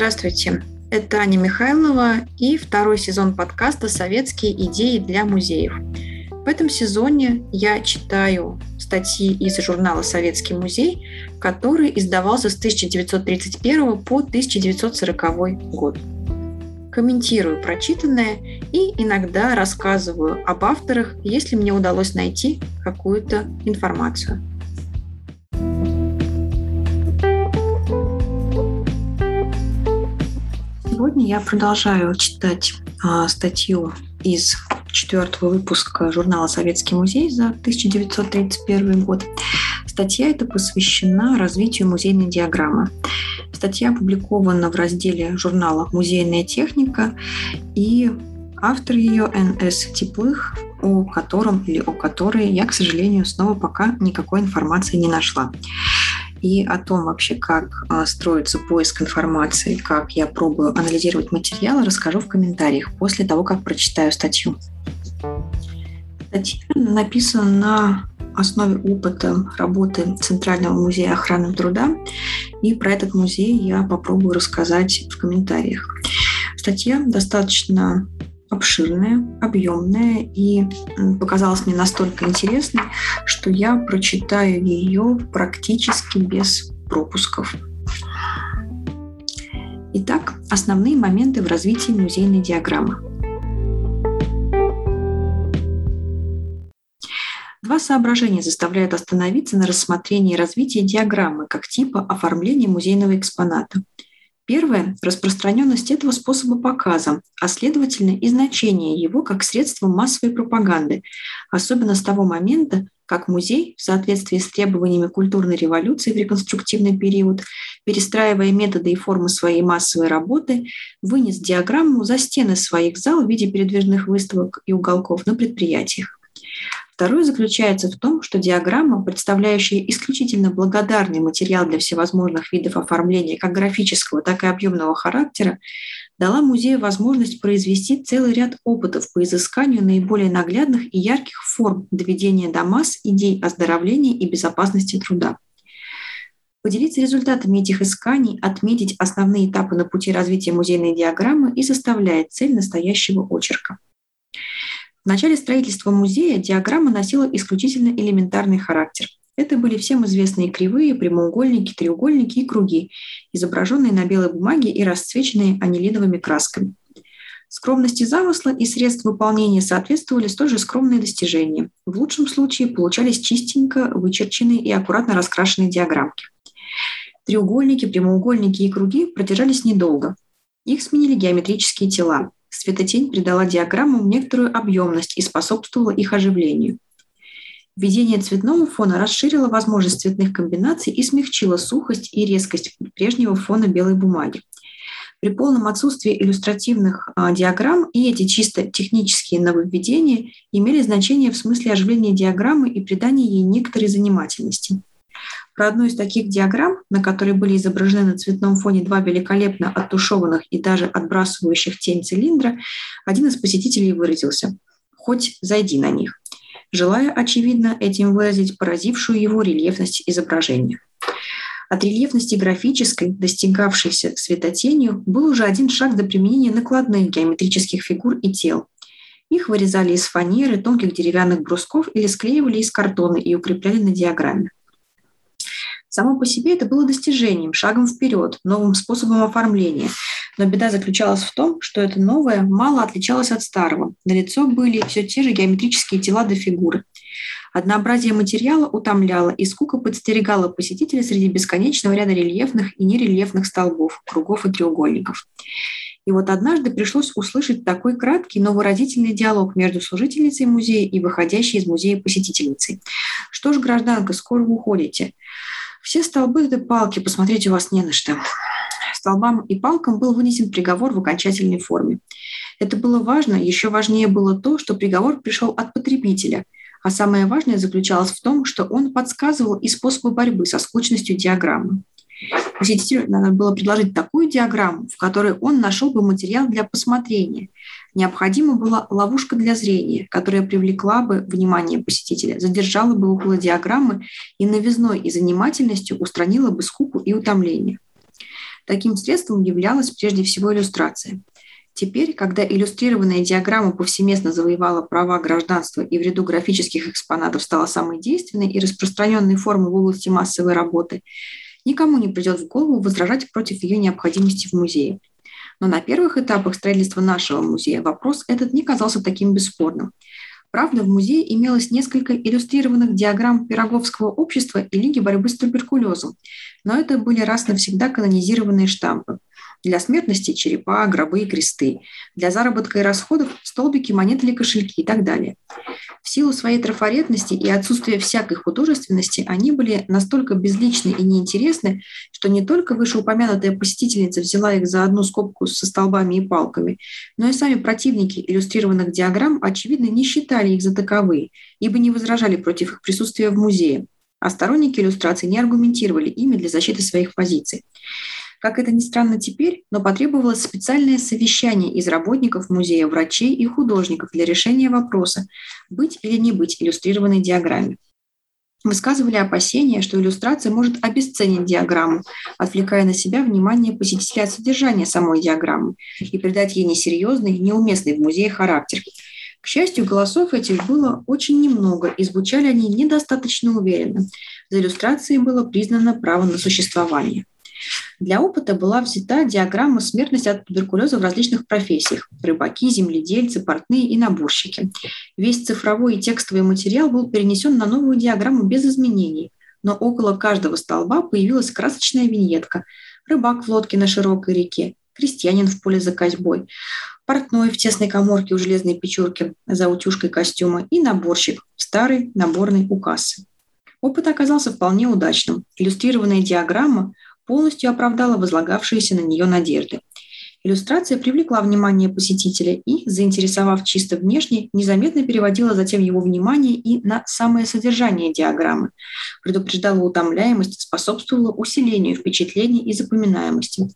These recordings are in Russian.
Здравствуйте, это Аня Михайлова и второй сезон подкаста «Советские идеи для музеев». В этом сезоне я читаю статьи из журнала «Советский музей», который издавался с 1931 по 1940 год. Комментирую прочитанное и иногда рассказываю об авторах, если мне удалось найти какую-то информацию. Сегодня я продолжаю читать а, статью из четвертого выпуска журнала «Советский музей» за 1931 год. Статья эта посвящена развитию музейной диаграммы. Статья опубликована в разделе журнала «Музейная техника», и автор ее Н.С. Теплых, о котором или о которой я, к сожалению, снова пока никакой информации не нашла и о том вообще, как а, строится поиск информации, как я пробую анализировать материалы, расскажу в комментариях после того, как прочитаю статью. Статья написана на основе опыта работы Центрального музея охраны труда, и про этот музей я попробую рассказать в комментариях. Статья достаточно обширная, объемная и показалась мне настолько интересной, что я прочитаю ее практически без пропусков. Итак, основные моменты в развитии музейной диаграммы. Два соображения заставляют остановиться на рассмотрении развития диаграммы как типа оформления музейного экспоната – Первое – распространенность этого способа показа, а следовательно и значение его как средства массовой пропаганды, особенно с того момента, как музей, в соответствии с требованиями культурной революции в реконструктивный период, перестраивая методы и формы своей массовой работы, вынес диаграмму за стены своих зал в виде передвижных выставок и уголков на предприятиях. Второе заключается в том, что диаграмма, представляющая исключительно благодарный материал для всевозможных видов оформления как графического, так и объемного характера, дала музею возможность произвести целый ряд опытов по изысканию наиболее наглядных и ярких форм доведения до масс идей оздоровления и безопасности труда. Поделиться результатами этих исканий, отметить основные этапы на пути развития музейной диаграммы и составляет цель настоящего очерка. Начале строительства музея диаграмма носила исключительно элементарный характер. Это были всем известные кривые, прямоугольники, треугольники и круги, изображенные на белой бумаге и расцвеченные анилиновыми красками. Скромности замысла и средств выполнения соответствовали столь же скромные достижения. В лучшем случае получались чистенько вычерченные и аккуратно раскрашенные диаграммки. Треугольники, прямоугольники и круги продержались недолго. Их сменили геометрические тела. Светотень придала диаграммам некоторую объемность и способствовала их оживлению. Введение цветного фона расширило возможность цветных комбинаций и смягчило сухость и резкость прежнего фона белой бумаги. При полном отсутствии иллюстративных а, диаграмм и эти чисто технические нововведения имели значение в смысле оживления диаграммы и придания ей некоторой занимательности. Про одну из таких диаграмм, на которой были изображены на цветном фоне два великолепно оттушеванных и даже отбрасывающих тень цилиндра, один из посетителей выразился «хоть зайди на них», желая, очевидно, этим выразить поразившую его рельефность изображения. От рельефности графической, достигавшейся светотенью, был уже один шаг до применения накладных геометрических фигур и тел. Их вырезали из фанеры, тонких деревянных брусков или склеивали из картона и укрепляли на диаграмме. Само по себе это было достижением, шагом вперед, новым способом оформления. Но беда заключалась в том, что это новое мало отличалось от старого. На лицо были все те же геометрические тела до фигуры. Однообразие материала утомляло, и скука подстерегала посетителя среди бесконечного ряда рельефных и нерельефных столбов, кругов и треугольников. И вот однажды пришлось услышать такой краткий, но выразительный диалог между служительницей музея и выходящей из музея посетительницей. «Что ж, гражданка, скоро уходите?» Все столбы да палки, посмотреть у вас не на что. Столбам и палкам был вынесен приговор в окончательной форме. Это было важно, еще важнее было то, что приговор пришел от потребителя, а самое важное заключалось в том, что он подсказывал и способы борьбы со скучностью диаграммы. Посетителю надо было предложить такую диаграмму, в которой он нашел бы материал для посмотрения. Необходима была ловушка для зрения, которая привлекла бы внимание посетителя, задержала бы около диаграммы и новизной и занимательностью устранила бы скуку и утомление. Таким средством являлась прежде всего иллюстрация. Теперь, когда иллюстрированная диаграмма повсеместно завоевала права гражданства и в ряду графических экспонатов стала самой действенной и распространенной формой в области массовой работы, никому не придет в голову возражать против ее необходимости в музее. Но на первых этапах строительства нашего музея вопрос этот не казался таким бесспорным. Правда, в музее имелось несколько иллюстрированных диаграмм Пироговского общества и Лиги борьбы с туберкулезом, но это были раз навсегда канонизированные штампы. Для смертности – черепа, гробы и кресты. Для заработка и расходов – столбики, монеты или кошельки и так далее. В силу своей трафаретности и отсутствия всякой художественности они были настолько безличны и неинтересны, что не только вышеупомянутая посетительница взяла их за одну скобку со столбами и палками, но и сами противники иллюстрированных диаграмм, очевидно, не считали их за таковые, ибо не возражали против их присутствия в музее, а сторонники иллюстраций не аргументировали ими для защиты своих позиций. Как это ни странно теперь, но потребовалось специальное совещание из работников музея, врачей и художников для решения вопроса, быть или не быть иллюстрированной диаграмме. Высказывали опасения, что иллюстрация может обесценить диаграмму, отвлекая на себя внимание посетителя от содержания самой диаграммы и придать ей несерьезный, неуместный в музее характер. К счастью, голосов этих было очень немного, и звучали они недостаточно уверенно. За иллюстрацией было признано право на существование. Для опыта была взята диаграмма смертности от туберкулеза в различных профессиях – рыбаки, земледельцы, портные и наборщики. Весь цифровой и текстовый материал был перенесен на новую диаграмму без изменений, но около каждого столба появилась красочная виньетка – рыбак в лодке на широкой реке, крестьянин в поле за козьбой, портной в тесной коморке у железной печурки за утюжкой костюма и наборщик в старой наборной у кассы. Опыт оказался вполне удачным. Иллюстрированная диаграмма – полностью оправдала возлагавшиеся на нее надежды. Иллюстрация привлекла внимание посетителя и, заинтересовав чисто внешне, незаметно переводила затем его внимание и на самое содержание диаграммы, предупреждала утомляемость, способствовала усилению впечатлений и запоминаемости.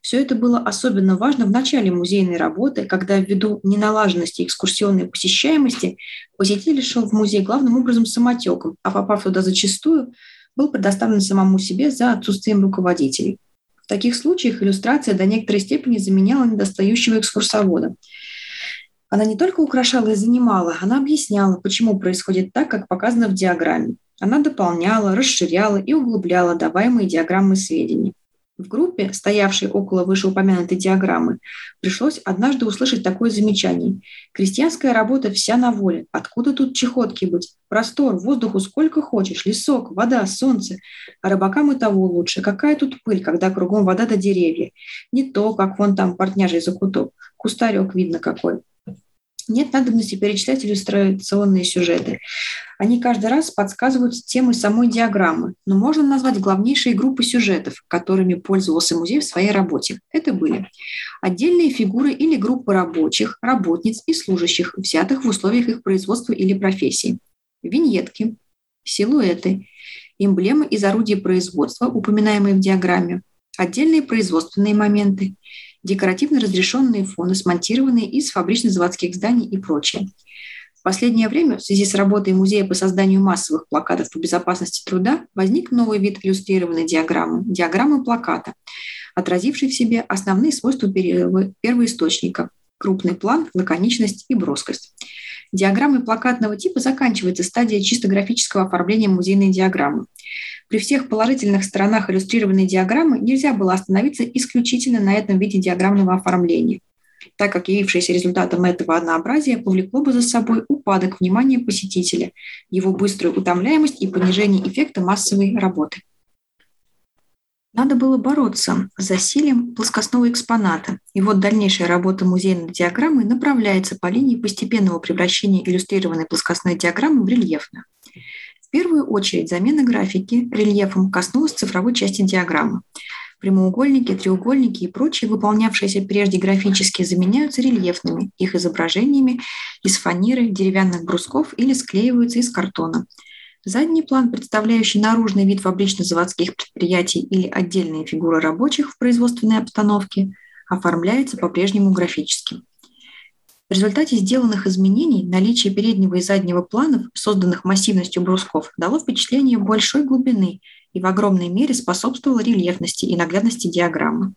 Все это было особенно важно в начале музейной работы, когда ввиду неналаженности экскурсионной посещаемости посетитель шел в музей главным образом самотеком, а попав туда зачастую, был предоставлен самому себе за отсутствием руководителей. В таких случаях иллюстрация до некоторой степени заменяла недостающего экскурсовода. Она не только украшала и занимала, она объясняла, почему происходит так, как показано в диаграмме. Она дополняла, расширяла и углубляла даваемые диаграммы сведений. В группе, стоявшей около вышеупомянутой диаграммы, пришлось однажды услышать такое замечание. Крестьянская работа вся на воле. Откуда тут чехотки быть? Простор, воздуху сколько хочешь, лесок, вода, солнце. А рыбакам и того лучше. Какая тут пыль, когда кругом вода до деревья? Не то, как вон там портняжий закуток. Кустарек видно какой. Нет надобности перечислять иллюстрационные сюжеты. Они каждый раз подсказывают темы самой диаграммы, но можно назвать главнейшие группы сюжетов, которыми пользовался музей в своей работе. Это были отдельные фигуры или группы рабочих, работниц и служащих, взятых в условиях их производства или профессии, виньетки, силуэты, эмблемы из орудий производства, упоминаемые в диаграмме, отдельные производственные моменты, декоративно разрешенные фоны, смонтированные из фабрично-заводских зданий и прочее. В последнее время в связи с работой музея по созданию массовых плакатов по безопасности труда возник новый вид иллюстрированной диаграммы – диаграммы плаката, отразивший в себе основные свойства первоисточника – крупный план, лаконичность и броскость. Диаграммой плакатного типа заканчивается стадия чисто графического оформления музейной диаграммы. При всех положительных сторонах иллюстрированной диаграммы нельзя было остановиться исключительно на этом виде диаграммного оформления, так как явившееся результатом этого однообразия повлекло бы за собой упадок внимания посетителя, его быструю утомляемость и понижение эффекта массовой работы. Надо было бороться с засилием плоскостного экспоната, и вот дальнейшая работа музейной диаграммы направляется по линии постепенного превращения иллюстрированной плоскостной диаграммы в рельефную. В первую очередь замена графики рельефом коснулась цифровой части диаграммы. Прямоугольники, треугольники и прочие, выполнявшиеся прежде графически, заменяются рельефными, их изображениями из фанеры, деревянных брусков или склеиваются из картона. Задний план, представляющий наружный вид фабрично-заводских предприятий или отдельные фигуры рабочих в производственной обстановке, оформляется по-прежнему графически. В результате сделанных изменений наличие переднего и заднего планов, созданных массивностью брусков, дало впечатление большой глубины и в огромной мере способствовало рельефности и наглядности диаграммы.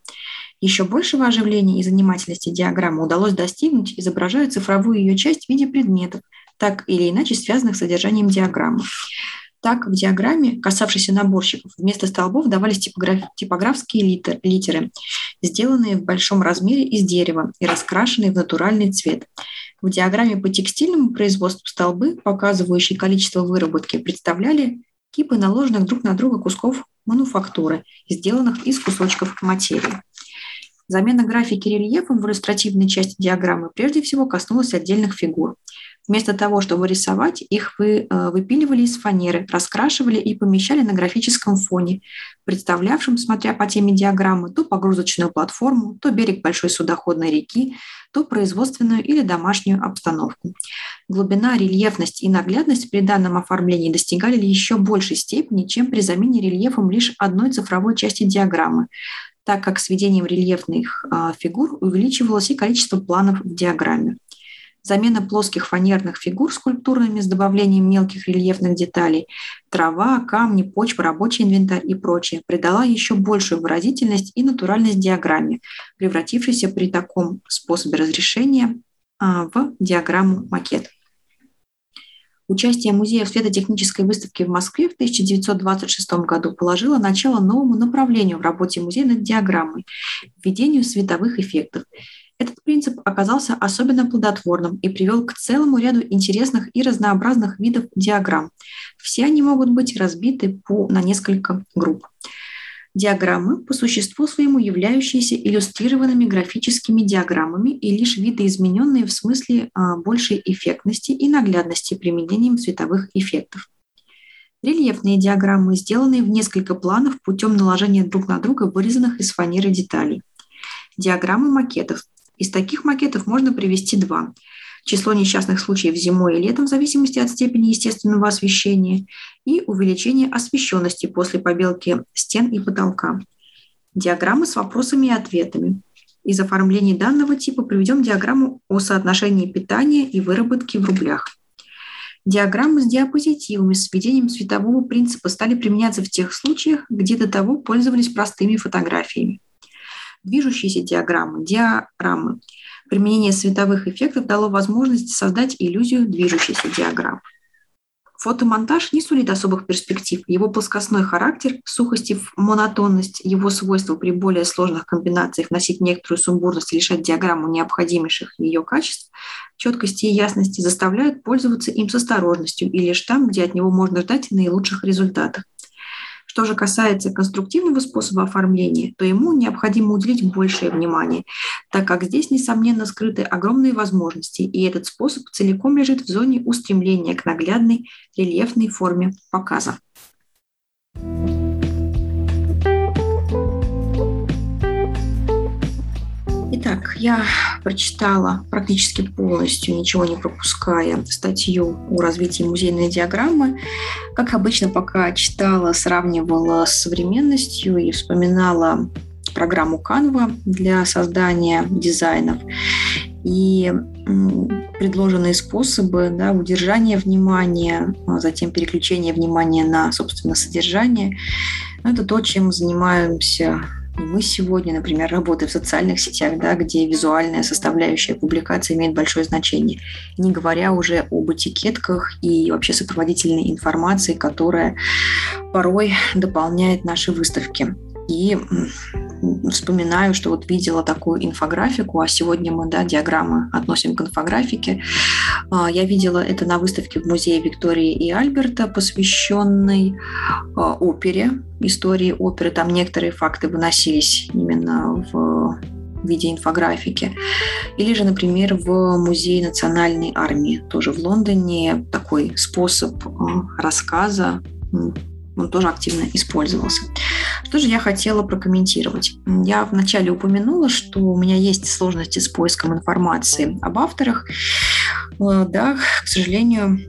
Еще большего оживления и занимательности диаграммы удалось достигнуть, изображая цифровую ее часть в виде предметов, так или иначе связанных с содержанием диаграммы. Так, в диаграмме, касавшейся наборщиков, вместо столбов давались типограф... типографские литер... литеры, сделанные в большом размере из дерева и раскрашенные в натуральный цвет. В диаграмме по текстильному производству столбы, показывающие количество выработки, представляли кипы наложенных друг на друга кусков мануфактуры, сделанных из кусочков материи. Замена графики рельефом в иллюстративной части диаграммы прежде всего коснулась отдельных фигур. Вместо того, чтобы рисовать, их вы, э, выпиливали из фанеры, раскрашивали и помещали на графическом фоне, представлявшем, смотря по теме диаграммы, то погрузочную платформу, то берег большой судоходной реки, то производственную или домашнюю обстановку. Глубина, рельефность и наглядность при данном оформлении достигали еще большей степени, чем при замене рельефом лишь одной цифровой части диаграммы, так как с введением рельефных а, фигур увеличивалось и количество планов в диаграмме. Замена плоских фанерных фигур скульптурными с добавлением мелких рельефных деталей, трава, камни, почва, рабочий инвентарь и прочее придала еще большую выразительность и натуральность диаграмме, превратившейся при таком способе разрешения а, в диаграмму макет. Участие музея в светотехнической выставке в Москве в 1926 году положило начало новому направлению в работе музея над диаграммой – введению световых эффектов. Этот принцип оказался особенно плодотворным и привел к целому ряду интересных и разнообразных видов диаграмм. Все они могут быть разбиты по, на несколько групп. Диаграммы по существу своему являющиеся иллюстрированными графическими диаграммами и лишь видоизмененные в смысле а, большей эффектности и наглядности применением цветовых эффектов. Рельефные диаграммы, сделанные в несколько планов путем наложения друг на друга вырезанных из фанеры деталей. Диаграммы макетов. Из таких макетов можно привести два – число несчастных случаев зимой и летом в зависимости от степени естественного освещения и увеличение освещенности после побелки стен и потолка. Диаграммы с вопросами и ответами. Из оформления данного типа приведем диаграмму о соотношении питания и выработки в рублях. Диаграммы с диапозитивами с введением светового принципа стали применяться в тех случаях, где до того пользовались простыми фотографиями. Движущиеся диаграммы, диараммы – Применение световых эффектов дало возможность создать иллюзию движущейся диаграммы. Фотомонтаж не сулит особых перспектив. Его плоскостной характер, сухость и монотонность, его свойства при более сложных комбинациях вносить некоторую сумбурность и лишать диаграмму необходимейших ее качеств, четкости и ясности заставляют пользоваться им с осторожностью и лишь там, где от него можно ждать наилучших результатов. Что же касается конструктивного способа оформления, то ему необходимо уделить большее внимание, так как здесь, несомненно, скрыты огромные возможности, и этот способ целиком лежит в зоне устремления к наглядной рельефной форме показа. Итак, я прочитала практически полностью, ничего не пропуская, статью о развитии музейной диаграммы. Как обычно, пока читала, сравнивала с современностью и вспоминала программу Canva для создания дизайнов и предложенные способы да, удержания внимания, а затем переключения внимания на, собственно, содержание. Это то, чем занимаемся и мы сегодня, например, работаем в социальных сетях, да, где визуальная составляющая публикации имеет большое значение, не говоря уже об этикетках и вообще сопроводительной информации, которая порой дополняет наши выставки. И вспоминаю, что вот видела такую инфографику, а сегодня мы, да, диаграммы относим к инфографике. А, я видела это на выставке в музее Виктории и Альберта, посвященной а, опере, истории оперы. Там некоторые факты выносились именно в виде инфографики. Или же, например, в Музее национальной армии, тоже в Лондоне, такой способ а, рассказа он тоже активно использовался. Что же я хотела прокомментировать? Я вначале упомянула, что у меня есть сложности с поиском информации об авторах. Э, да, к сожалению,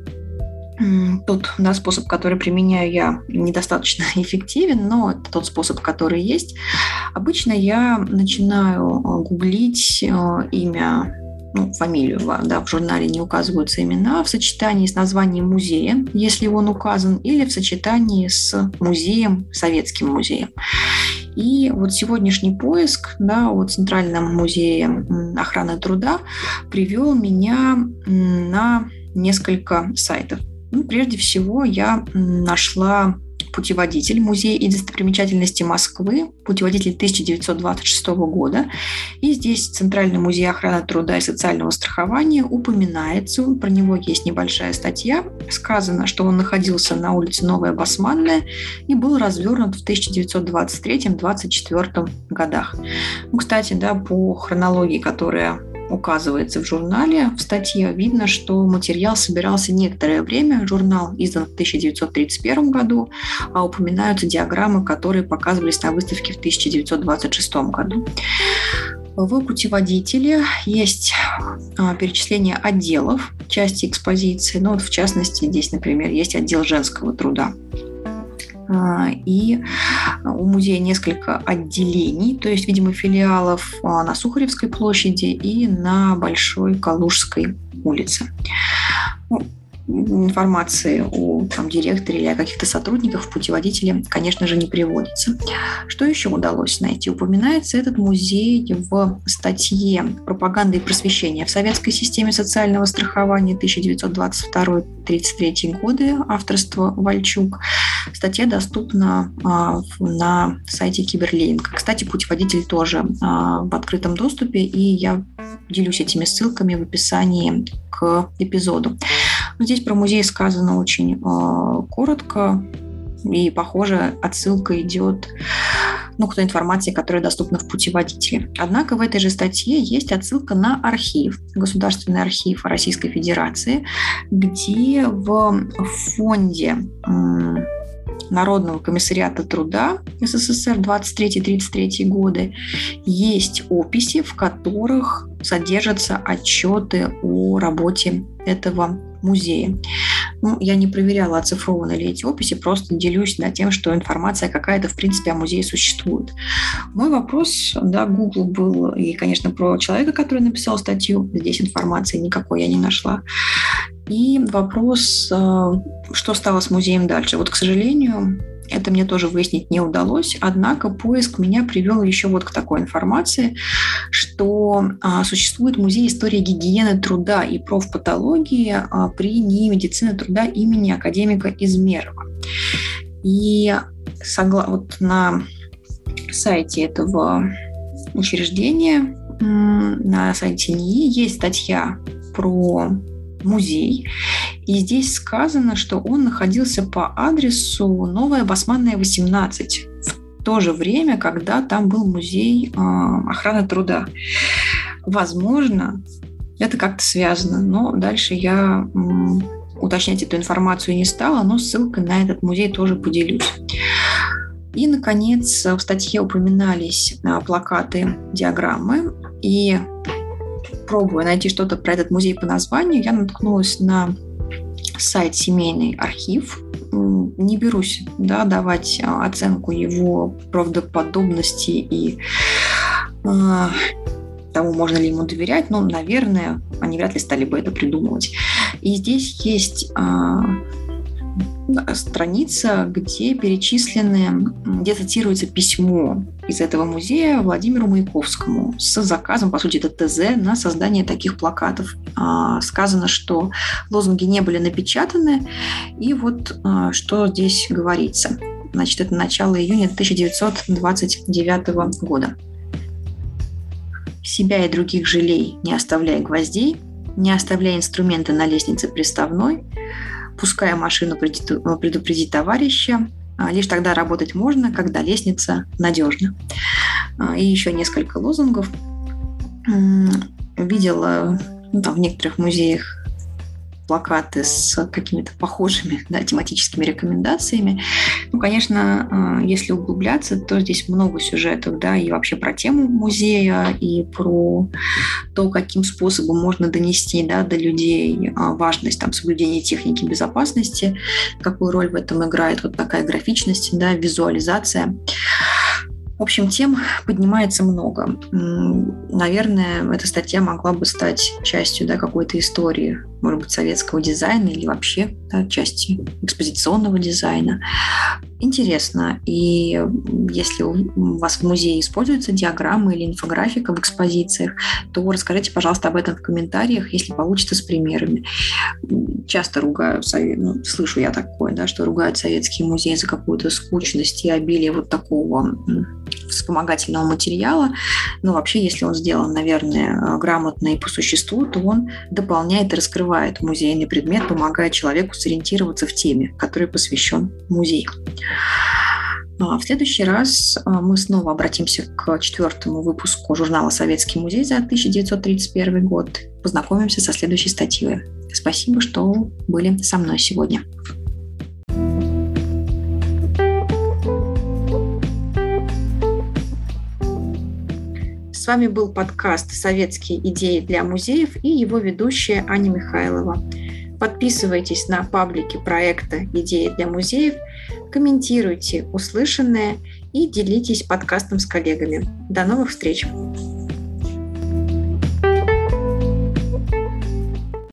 тот да, способ, который применяю я, недостаточно эффективен, но это тот способ, который есть. Обычно я начинаю э, гуглить э, имя ну, фамилию, да, в журнале не указываются имена, в сочетании с названием музея, если он указан, или в сочетании с музеем, советским музеем. И вот сегодняшний поиск да, о Центральном музее охраны труда привел меня на несколько сайтов. Ну, прежде всего, я нашла путеводитель Музей и достопримечательности Москвы, путеводитель 1926 года. И здесь Центральный музей охраны труда и социального страхования упоминается, про него есть небольшая статья. Сказано, что он находился на улице Новая Басманная и был развернут в 1923-1924 годах. Ну, кстати, да, по хронологии, которая указывается в журнале, в статье, видно, что материал собирался некоторое время. Журнал издан в 1931 году, а упоминаются диаграммы, которые показывались на выставке в 1926 году. В путеводителе есть а, перечисление отделов части экспозиции. Ну, вот в частности, здесь, например, есть отдел женского труда. А, и у музея несколько отделений, то есть, видимо, филиалов а, на Сухаревской площади и на Большой Калужской улице. Информации о там, директоре или о каких-то сотрудниках в путеводителе, конечно же, не приводится. Что еще удалось найти? Упоминается этот музей в статье «Пропаганда и просвещение в советской системе социального страхования 1922-33 годы» авторства Вальчук. Статья доступна а, на сайте Киберлинк. Кстати, путеводитель тоже а, в открытом доступе, и я делюсь этими ссылками в описании к эпизоду. Но здесь про музей сказано очень э, коротко, и, похоже, отсылка идет ну, к той информации, которая доступна в путеводителе. Однако в этой же статье есть отсылка на архив, Государственный архив Российской Федерации, где в фонде Народного комиссариата труда СССР 23-33 годы есть описи, в которых содержатся отчеты о работе этого музея. Ну, я не проверяла, оцифрованы ли эти описи, просто делюсь да, тем, что информация какая-то, в принципе, о музее существует. Мой вопрос, да, Google был, и, конечно, про человека, который написал статью, здесь информации никакой я не нашла. И вопрос, э, что стало с музеем дальше. Вот, к сожалению, это мне тоже выяснить не удалось, однако поиск меня привел еще вот к такой информации, что а, существует музей истории гигиены труда и профпатологии а, при НИИ медицины труда имени академика Измерова. И согла... вот на сайте этого учреждения, на сайте НИИ есть статья про музей. И здесь сказано, что он находился по адресу Новая Басманная, 18 в то же время, когда там был музей а, охраны труда. Возможно, это как-то связано, но дальше я уточнять эту информацию не стала, но ссылкой на этот музей тоже поделюсь. И, наконец, в статье упоминались а, плакаты, диаграммы, и пробуя найти что-то про этот музей по названию, я наткнулась на сайт «Семейный архив». Не берусь да, давать а, оценку его правдоподобности и э, тому, можно ли ему доверять, но, наверное, они вряд ли стали бы это придумывать. И здесь есть э, страница, где перечислены, где цитируется письмо из этого музея Владимиру Маяковскому с заказом, по сути, это ТЗ на создание таких плакатов. А, сказано, что лозунги не были напечатаны, и вот а, что здесь говорится. Значит, это начало июня 1929 года. Себя и других жалей, не оставляя гвоздей, не оставляя инструменты на лестнице приставной, пуская машину предупредить товарища, а, лишь тогда работать можно, когда лестница надежна. А, и еще несколько лозунгов. Видела ну, там, в некоторых музеях плакаты с какими-то похожими да, тематическими рекомендациями. Ну, конечно, э, если углубляться, то здесь много сюжетов, да, и вообще про тему музея, и про то, каким способом можно донести да, до людей э, важность там, соблюдения техники безопасности, какую роль в этом играет вот такая графичность, да, визуализация. В общем, тем поднимается много. Наверное, эта статья могла бы стать частью да, какой-то истории, может быть, советского дизайна или вообще да, части экспозиционного дизайна. Интересно. И если у вас в музее используются диаграммы или инфографика в экспозициях, то расскажите, пожалуйста, об этом в комментариях, если получится с примерами. Часто ругаю, ну, слышу я такое, да, что ругают советские музеи за какую-то скучность и обилие вот такого вспомогательного материала. Но вообще, если он сделан, наверное, грамотно и по существу, то он дополняет и раскрывает музейный предмет, помогая человеку сориентироваться в теме, которой посвящен музей. А в следующий раз а, мы снова обратимся к четвертому выпуску журнала «Советский музей» за 1931 год. Познакомимся со следующей статьей. Спасибо, что были со мной сегодня. С вами был подкаст «Советские идеи для музеев» и его ведущая Аня Михайлова. Подписывайтесь на паблики проекта «Идеи для музеев», комментируйте услышанное и делитесь подкастом с коллегами. До новых встреч!